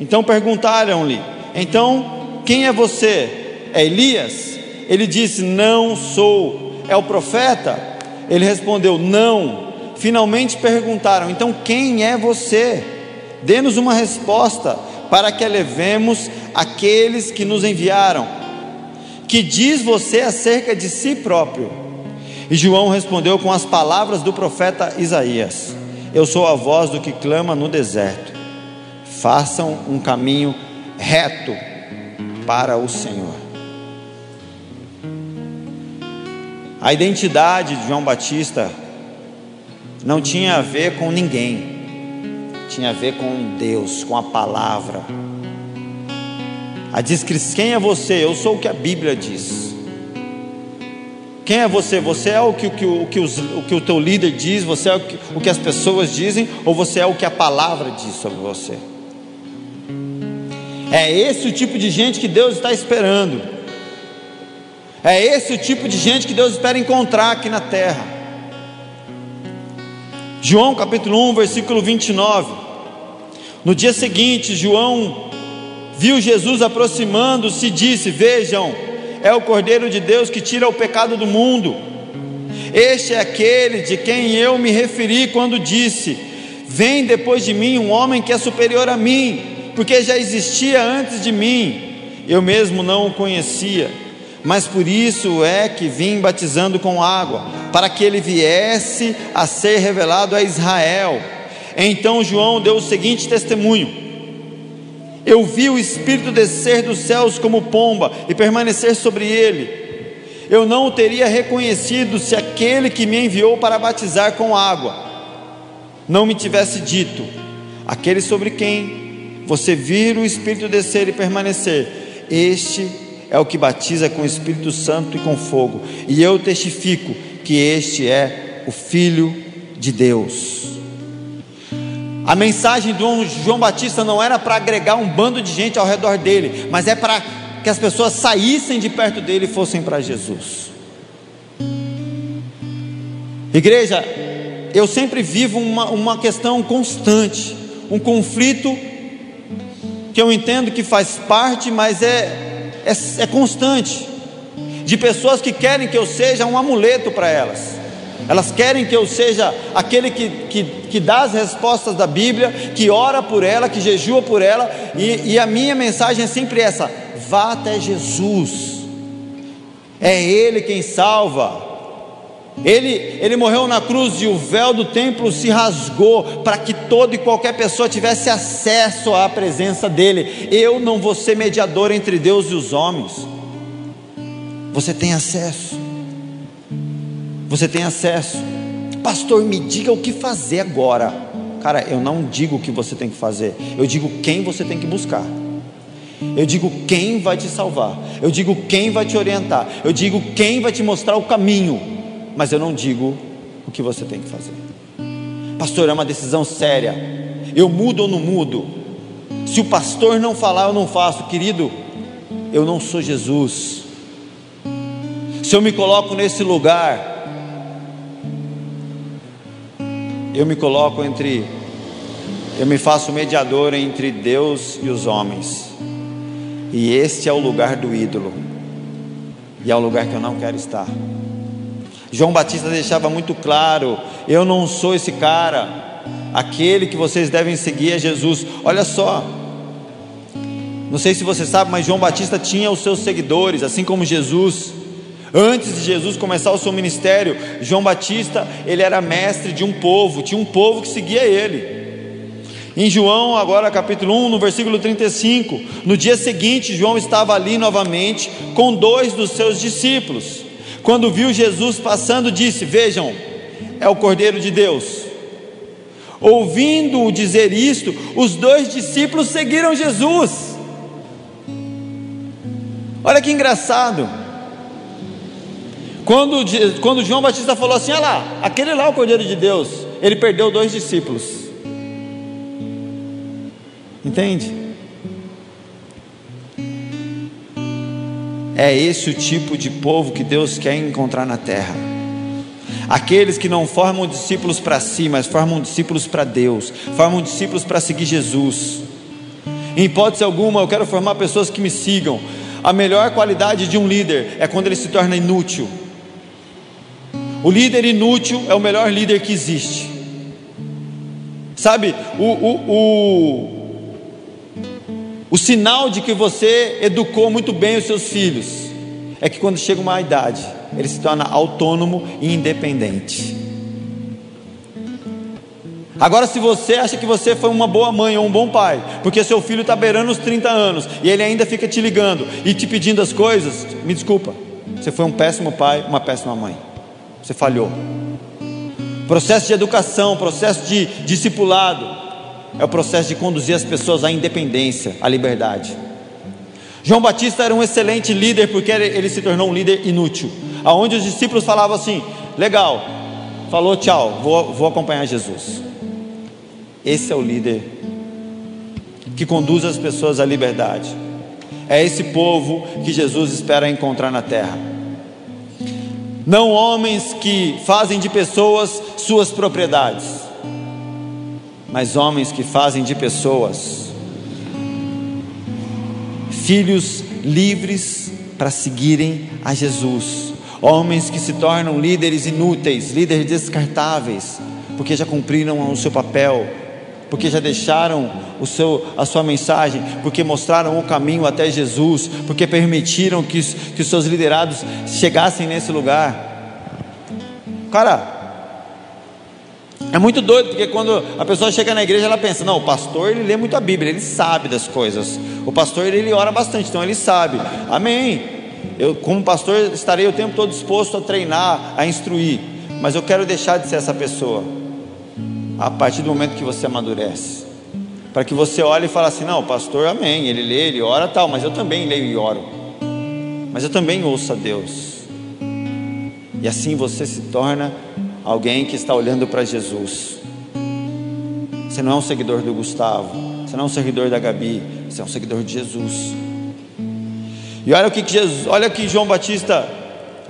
Speaker 1: Então perguntaram-lhe: Então quem é você? É Elias? Ele disse: Não sou. É o profeta? Ele respondeu: Não. Finalmente perguntaram: Então quem é você? Dê-nos uma resposta para que levemos aqueles que nos enviaram. Que diz você acerca de si próprio? E João respondeu com as palavras do profeta Isaías: Eu sou a voz do que clama no deserto. Façam um caminho reto para o Senhor. A identidade de João Batista não tinha a ver com ninguém, tinha a ver com Deus, com a palavra. A descrição, quem é você? Eu sou o que a Bíblia diz. Quem é você? Você é o que, o que, o, que os, o, que o teu líder diz, você é o que, o que as pessoas dizem, ou você é o que a palavra diz sobre você? É esse o tipo de gente que Deus está esperando. É esse o tipo de gente que Deus espera encontrar aqui na terra. João capítulo 1, versículo 29. No dia seguinte, João viu Jesus aproximando-se e disse: Vejam, é o Cordeiro de Deus que tira o pecado do mundo. Este é aquele de quem eu me referi quando disse: Vem depois de mim um homem que é superior a mim, porque já existia antes de mim. Eu mesmo não o conhecia, mas por isso é que vim batizando com água, para que ele viesse a ser revelado a Israel. Então João deu o seguinte testemunho: Eu vi o Espírito descer dos céus como pomba e permanecer sobre ele. Eu não o teria reconhecido se aquele que me enviou para batizar com água não me tivesse dito: Aquele sobre quem você vir o Espírito descer e permanecer, este é o que batiza com o Espírito Santo e com fogo, e eu testifico que este é o Filho de Deus. A mensagem do João Batista não era para agregar um bando de gente ao redor dele, mas é para que as pessoas saíssem de perto dele e fossem para Jesus. Igreja, eu sempre vivo uma, uma questão constante, um conflito que eu entendo que faz parte, mas é, é, é constante, de pessoas que querem que eu seja um amuleto para elas. Elas querem que eu seja aquele que, que, que dá as respostas da Bíblia, que ora por ela, que jejua por ela, e, e a minha mensagem é sempre essa: vá até Jesus, é Ele quem salva. Ele, ele morreu na cruz e o véu do templo se rasgou para que toda e qualquer pessoa tivesse acesso à presença dele. Eu não vou ser mediador entre Deus e os homens. Você tem acesso. Você tem acesso. Pastor, me diga o que fazer agora. Cara, eu não digo o que você tem que fazer. Eu digo quem você tem que buscar. Eu digo quem vai te salvar. Eu digo quem vai te orientar. Eu digo quem vai te mostrar o caminho mas eu não digo o que você tem que fazer. Pastor, é uma decisão séria. Eu mudo ou não mudo? Se o pastor não falar, eu não faço, querido. Eu não sou Jesus. Se eu me coloco nesse lugar, eu me coloco entre, eu me faço mediador entre Deus e os homens. E este é o lugar do ídolo. E é o lugar que eu não quero estar. João Batista deixava muito claro: eu não sou esse cara, aquele que vocês devem seguir é Jesus. Olha só, não sei se você sabe, mas João Batista tinha os seus seguidores, assim como Jesus. Antes de Jesus começar o seu ministério, João Batista, ele era mestre de um povo, tinha um povo que seguia ele. Em João, agora capítulo 1, no versículo 35, no dia seguinte, João estava ali novamente com dois dos seus discípulos. Quando viu Jesus passando, disse: Vejam, é o Cordeiro de Deus. Ouvindo-o dizer isto, os dois discípulos seguiram Jesus. Olha que engraçado. Quando, quando João Batista falou assim: Olha lá, aquele lá é o Cordeiro de Deus, ele perdeu dois discípulos. Entende? É esse o tipo de povo que Deus quer encontrar na terra. Aqueles que não formam discípulos para si, mas formam discípulos para Deus, formam discípulos para seguir Jesus. Em hipótese alguma, eu quero formar pessoas que me sigam. A melhor qualidade de um líder é quando ele se torna inútil. O líder inútil é o melhor líder que existe. Sabe, o, o, o o sinal de que você educou muito bem os seus filhos é que quando chega uma idade, ele se torna autônomo e independente. Agora, se você acha que você foi uma boa mãe ou um bom pai, porque seu filho está beirando os 30 anos e ele ainda fica te ligando e te pedindo as coisas, me desculpa, você foi um péssimo pai, uma péssima mãe. Você falhou. Processo de educação, processo de discipulado, é o processo de conduzir as pessoas à independência, à liberdade. João Batista era um excelente líder porque ele se tornou um líder inútil, aonde os discípulos falavam assim: legal, falou tchau, vou, vou acompanhar Jesus. Esse é o líder que conduz as pessoas à liberdade. É esse povo que Jesus espera encontrar na terra. Não homens que fazem de pessoas suas propriedades, mas homens que fazem de pessoas filhos livres para seguirem a Jesus. Homens que se tornam líderes inúteis, líderes descartáveis, porque já cumpriram o seu papel, porque já deixaram o seu, a sua mensagem, porque mostraram o caminho até Jesus, porque permitiram que, que os seus liderados chegassem nesse lugar. Cara, é muito doido, porque quando a pessoa chega na igreja, ela pensa: não, o pastor ele lê muito a Bíblia, ele sabe das coisas. O pastor ele ora bastante, então ele sabe. Amém. Eu, como pastor, estarei o tempo todo disposto a treinar, a instruir, mas eu quero deixar de ser essa pessoa a partir do momento que você amadurece. Para que você olhe e fale assim: não, pastor, amém, ele lê, ele ora tal, mas eu também leio e oro. Mas eu também ouço a Deus. E assim você se torna alguém que está olhando para Jesus. Você não é um seguidor do Gustavo, você não é um seguidor da Gabi, você é um seguidor de Jesus. E olha o que Jesus, olha o que João Batista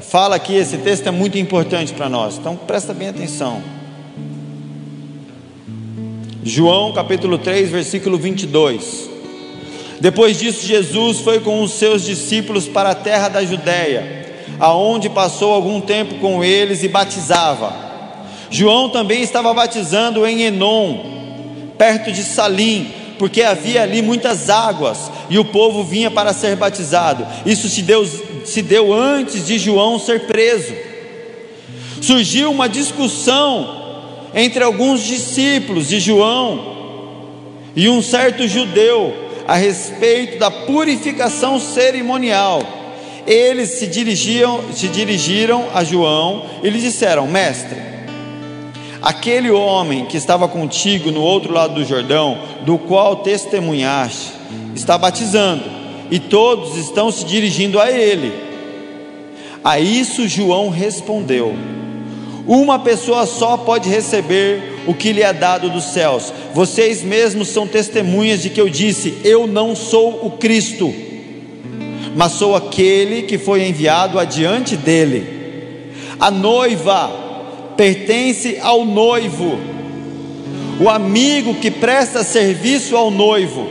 Speaker 1: fala aqui, esse texto é muito importante para nós. Então presta bem atenção. João capítulo 3, versículo 22. Depois disso, Jesus foi com os seus discípulos para a terra da Judéia, aonde passou algum tempo com eles e batizava. João também estava batizando em Enom, perto de Salim, porque havia ali muitas águas e o povo vinha para ser batizado. Isso se deu, se deu antes de João ser preso. Surgiu uma discussão entre alguns discípulos de João e um certo judeu a respeito da purificação cerimonial. Eles se dirigiam, se dirigiram a João e lhe disseram: Mestre, aquele homem que estava contigo no outro lado do Jordão, do qual testemunhaste, está batizando, e todos estão se dirigindo a ele. A isso João respondeu: uma pessoa só pode receber o que lhe é dado dos céus. Vocês mesmos são testemunhas de que eu disse: Eu não sou o Cristo, mas sou aquele que foi enviado adiante dele. A noiva pertence ao noivo, o amigo que presta serviço ao noivo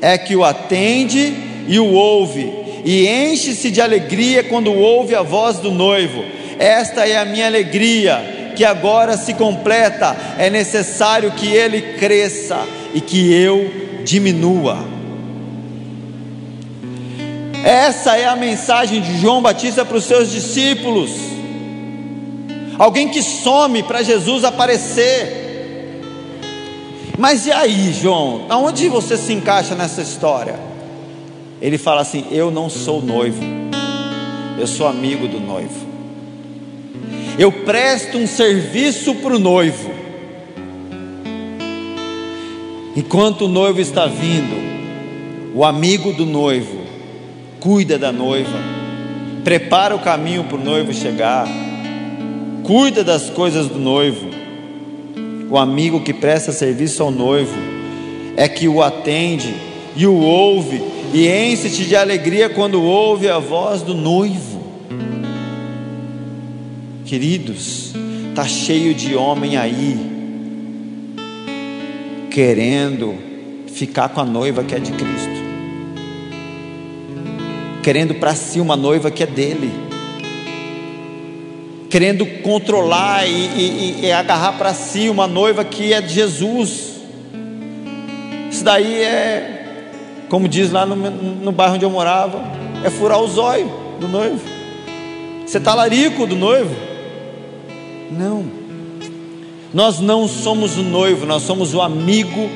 Speaker 1: é que o atende e o ouve, e enche-se de alegria quando ouve a voz do noivo esta é a minha alegria, que agora se completa. É necessário que ele cresça e que eu diminua. Essa é a mensagem de João Batista para os seus discípulos. Alguém que some para Jesus aparecer. Mas e aí, João? Aonde você se encaixa nessa história? Ele fala assim: Eu não sou noivo, eu sou amigo do noivo eu presto um serviço para o noivo. Enquanto o noivo está vindo, o amigo do noivo cuida da noiva, prepara o caminho para o noivo chegar, cuida das coisas do noivo. O amigo que presta serviço ao noivo é que o atende e o ouve e enche-te de alegria quando ouve a voz do noivo. Queridos, tá cheio de homem aí querendo ficar com a noiva que é de Cristo. Querendo para si uma noiva que é dele. Querendo controlar e, e, e agarrar para si uma noiva que é de Jesus. Isso daí é, como diz lá no, no bairro onde eu morava, é furar o zóio do noivo. Você tá larico do noivo. Não. Nós não somos o noivo, nós somos o amigo,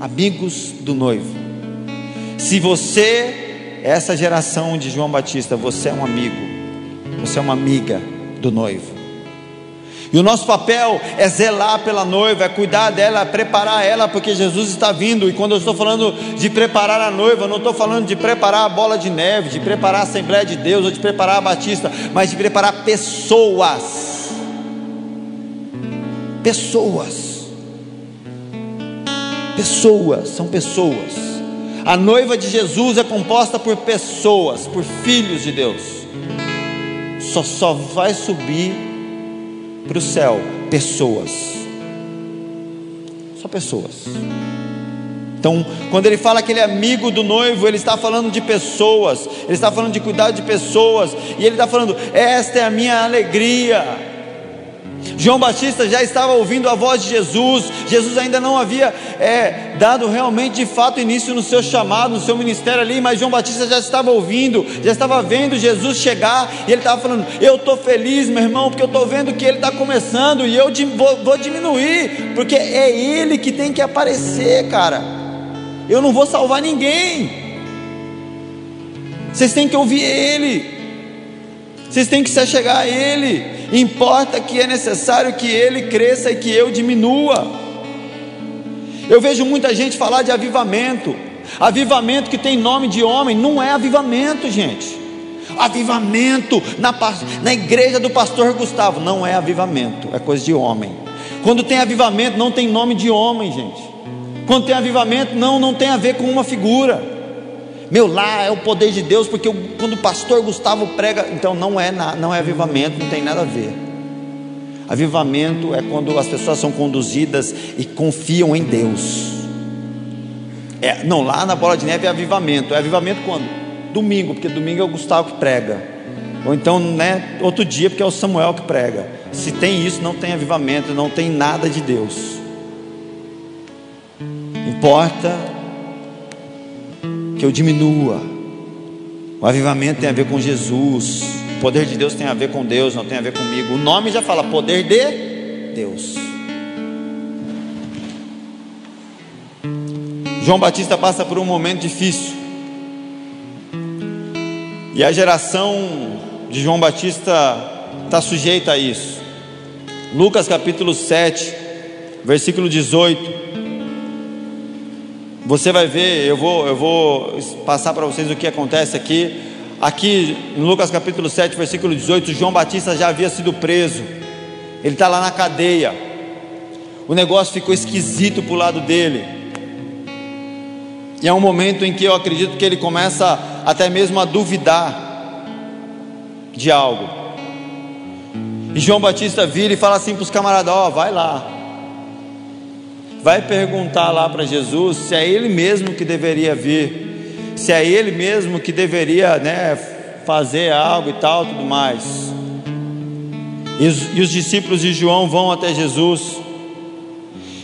Speaker 1: amigos do noivo. Se você, essa geração de João Batista, você é um amigo, você é uma amiga do noivo. E o nosso papel é zelar pela noiva, é cuidar dela, é preparar ela, porque Jesus está vindo. E quando eu estou falando de preparar a noiva, eu não estou falando de preparar a bola de neve, de preparar a Assembleia de Deus ou de preparar a Batista, mas de preparar pessoas. Pessoas. Pessoas, são pessoas. A noiva de Jesus é composta por pessoas, por filhos de Deus. Só, só vai subir para o céu pessoas. Só pessoas. Então, quando ele fala que ele é amigo do noivo, ele está falando de pessoas, ele está falando de cuidar de pessoas, e ele está falando: esta é a minha alegria. João Batista já estava ouvindo a voz de Jesus, Jesus ainda não havia é, dado realmente de fato início no seu chamado, no seu ministério ali, mas João Batista já estava ouvindo, já estava vendo Jesus chegar, e ele estava falando: Eu estou feliz, meu irmão, porque eu estou vendo que ele está começando, e eu vou, vou diminuir, porque é ele que tem que aparecer, cara. Eu não vou salvar ninguém. Vocês têm que ouvir ele. Vocês têm que se achegar a ele. Importa que é necessário que ele cresça e que eu diminua. Eu vejo muita gente falar de avivamento. Avivamento que tem nome de homem, não é avivamento, gente. Avivamento na, na igreja do pastor Gustavo, não é avivamento, é coisa de homem. Quando tem avivamento, não tem nome de homem, gente. Quando tem avivamento, não, não tem a ver com uma figura. Meu, lá é o poder de Deus, porque quando o pastor Gustavo prega, então não é, não é avivamento, não tem nada a ver. Avivamento é quando as pessoas são conduzidas e confiam em Deus. É, não, lá na bola de neve é avivamento. É avivamento quando? Domingo, porque domingo é o Gustavo que prega. Ou então, né, outro dia, porque é o Samuel que prega. Se tem isso, não tem avivamento, não tem nada de Deus. Importa que eu diminua. O avivamento tem a ver com Jesus. O poder de Deus tem a ver com Deus, não tem a ver comigo. O nome já fala poder de Deus. João Batista passa por um momento difícil. E a geração de João Batista está sujeita a isso. Lucas capítulo 7, versículo 18. Você vai ver, eu vou, eu vou passar para vocês o que acontece aqui. Aqui em Lucas capítulo 7, versículo 18, João Batista já havia sido preso. Ele está lá na cadeia. O negócio ficou esquisito para o lado dele. E é um momento em que eu acredito que ele começa até mesmo a duvidar de algo. E João Batista vira e fala assim para os camaradas: Ó, oh, vai lá, vai perguntar lá para Jesus se é ele mesmo que deveria vir, se é ele mesmo que deveria né, fazer algo e tal, tudo mais. E os, e os discípulos de João vão até Jesus.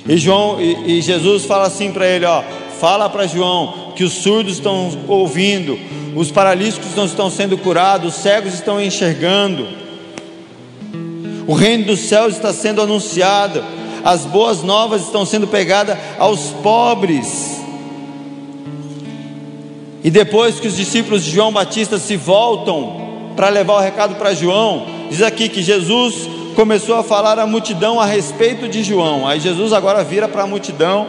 Speaker 1: E, João, e, e Jesus fala assim para ele: ó, fala para João que os surdos estão ouvindo, os paralíticos não estão sendo curados, os cegos estão enxergando, o reino dos céus está sendo anunciado as boas novas estão sendo pegadas aos pobres. E depois que os discípulos de João Batista se voltam para levar o recado para João, diz aqui que Jesus começou a falar à multidão a respeito de João. Aí Jesus agora vira para a multidão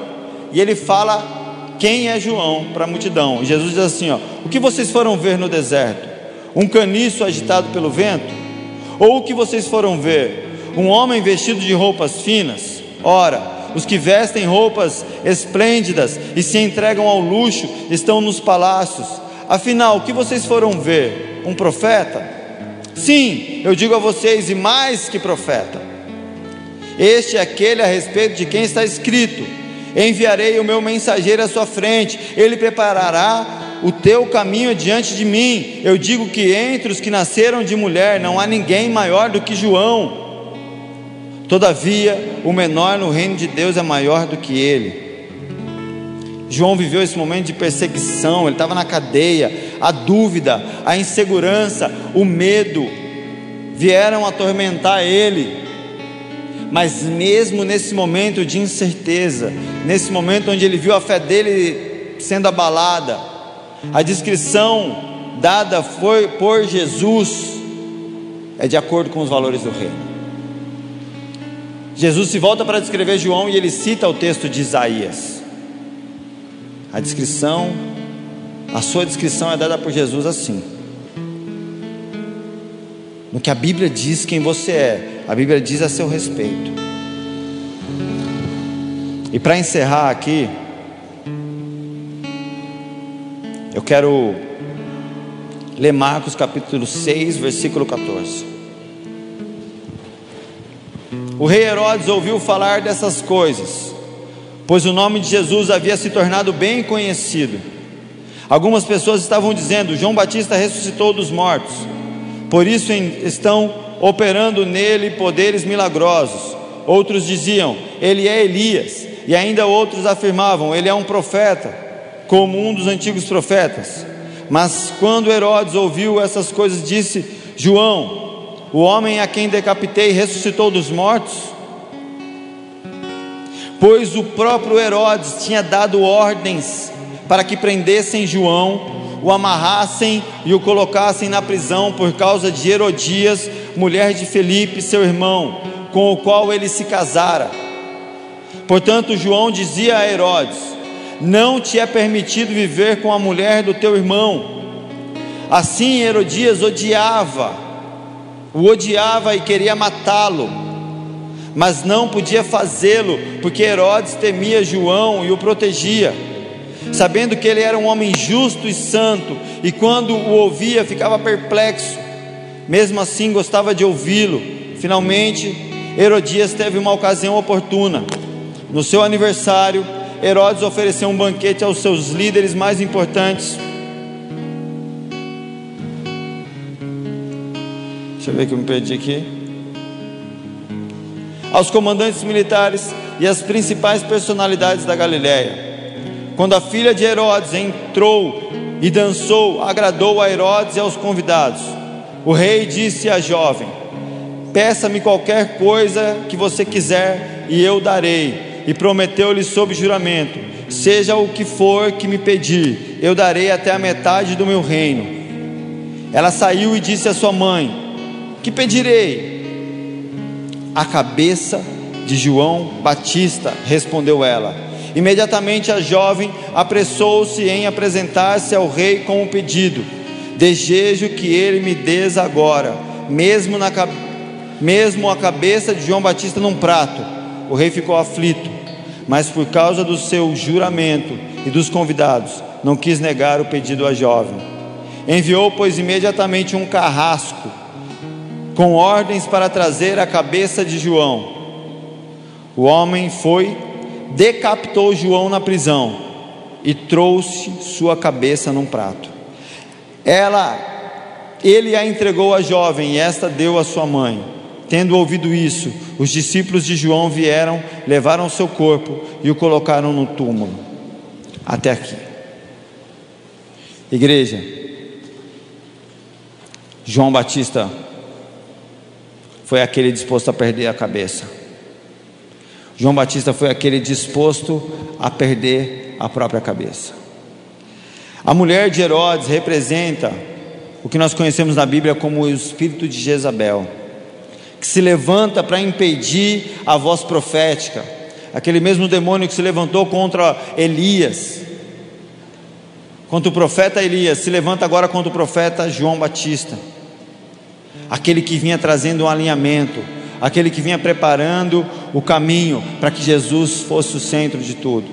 Speaker 1: e ele fala quem é João para a multidão. E Jesus diz assim: ó, O que vocês foram ver no deserto? Um caniço agitado pelo vento? Ou o que vocês foram ver? Um homem vestido de roupas finas? Ora, os que vestem roupas esplêndidas e se entregam ao luxo estão nos palácios. Afinal, o que vocês foram ver? Um profeta? Sim, eu digo a vocês, e mais que profeta. Este é aquele a respeito de quem está escrito: Enviarei o meu mensageiro à sua frente, ele preparará o teu caminho diante de mim. Eu digo que entre os que nasceram de mulher não há ninguém maior do que João. Todavia, o menor no reino de Deus é maior do que ele. João viveu esse momento de perseguição, ele estava na cadeia, a dúvida, a insegurança, o medo vieram atormentar ele. Mas mesmo nesse momento de incerteza, nesse momento onde ele viu a fé dele sendo abalada, a descrição dada foi por Jesus é de acordo com os valores do reino. Jesus se volta para descrever João e ele cita o texto de Isaías. A descrição, a sua descrição é dada por Jesus assim. No que a Bíblia diz quem você é, a Bíblia diz a seu respeito. E para encerrar aqui, eu quero ler Marcos capítulo 6, versículo 14. O rei Herodes ouviu falar dessas coisas, pois o nome de Jesus havia se tornado bem conhecido. Algumas pessoas estavam dizendo: João Batista ressuscitou dos mortos, por isso estão operando nele poderes milagrosos. Outros diziam: Ele é Elias, e ainda outros afirmavam: Ele é um profeta, como um dos antigos profetas. Mas quando Herodes ouviu essas coisas, disse: João, o homem a quem decapitei ressuscitou dos mortos? Pois o próprio Herodes tinha dado ordens para que prendessem João, o amarrassem e o colocassem na prisão por causa de Herodias, mulher de Felipe, seu irmão, com o qual ele se casara. Portanto, João dizia a Herodes: Não te é permitido viver com a mulher do teu irmão. Assim Herodias odiava o odiava e queria matá-lo, mas não podia fazê-lo, porque Herodes temia João e o protegia, sabendo que ele era um homem justo e santo, e quando o ouvia ficava perplexo, mesmo assim gostava de ouvi-lo. Finalmente, Herodias teve uma ocasião oportuna. No seu aniversário, Herodes ofereceu um banquete aos seus líderes mais importantes Deixa eu ver que eu me perdi aqui. Aos comandantes militares e às principais personalidades da Galiléia. Quando a filha de Herodes entrou e dançou, agradou a Herodes e aos convidados. O rei disse à jovem: Peça-me qualquer coisa que você quiser e eu darei. E prometeu-lhe sob juramento: Seja o que for que me pedir, eu darei até a metade do meu reino. Ela saiu e disse à sua mãe: que pedirei? A cabeça de João Batista, respondeu ela. Imediatamente a jovem apressou-se em apresentar-se ao rei com o pedido: Desejo que ele me des agora, mesmo, na, mesmo a cabeça de João Batista num prato. O rei ficou aflito, mas por causa do seu juramento e dos convidados, não quis negar o pedido à jovem. Enviou, pois, imediatamente um carrasco com ordens para trazer a cabeça de João. O homem foi, decapitou João na prisão e trouxe sua cabeça num prato. Ela, ele a entregou à jovem e esta deu à sua mãe. Tendo ouvido isso, os discípulos de João vieram, levaram seu corpo e o colocaram no túmulo. Até aqui. Igreja, João Batista foi aquele disposto a perder a cabeça. João Batista foi aquele disposto a perder a própria cabeça. A mulher de Herodes representa o que nós conhecemos na Bíblia como o espírito de Jezabel, que se levanta para impedir a voz profética, aquele mesmo demônio que se levantou contra Elias, contra o profeta Elias, se levanta agora contra o profeta João Batista aquele que vinha trazendo um alinhamento, aquele que vinha preparando o caminho para que Jesus fosse o centro de tudo.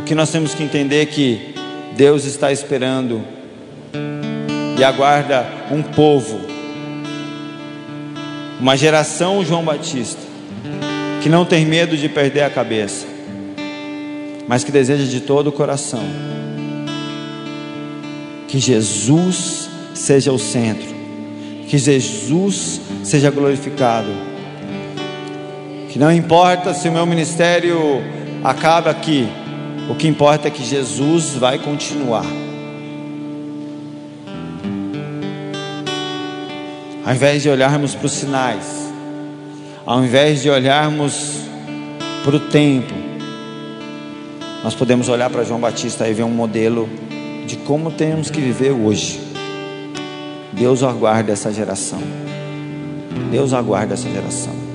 Speaker 1: O que nós temos que entender é que Deus está esperando e aguarda um povo, uma geração João Batista, que não tem medo de perder a cabeça, mas que deseja de todo o coração que Jesus seja o centro, que Jesus seja glorificado, que não importa se o meu ministério acaba aqui, o que importa é que Jesus vai continuar. Ao invés de olharmos para os sinais, ao invés de olharmos para o tempo, nós podemos olhar para João Batista e ver um modelo de como temos que viver hoje. Deus aguarda essa geração. Deus aguarda essa geração.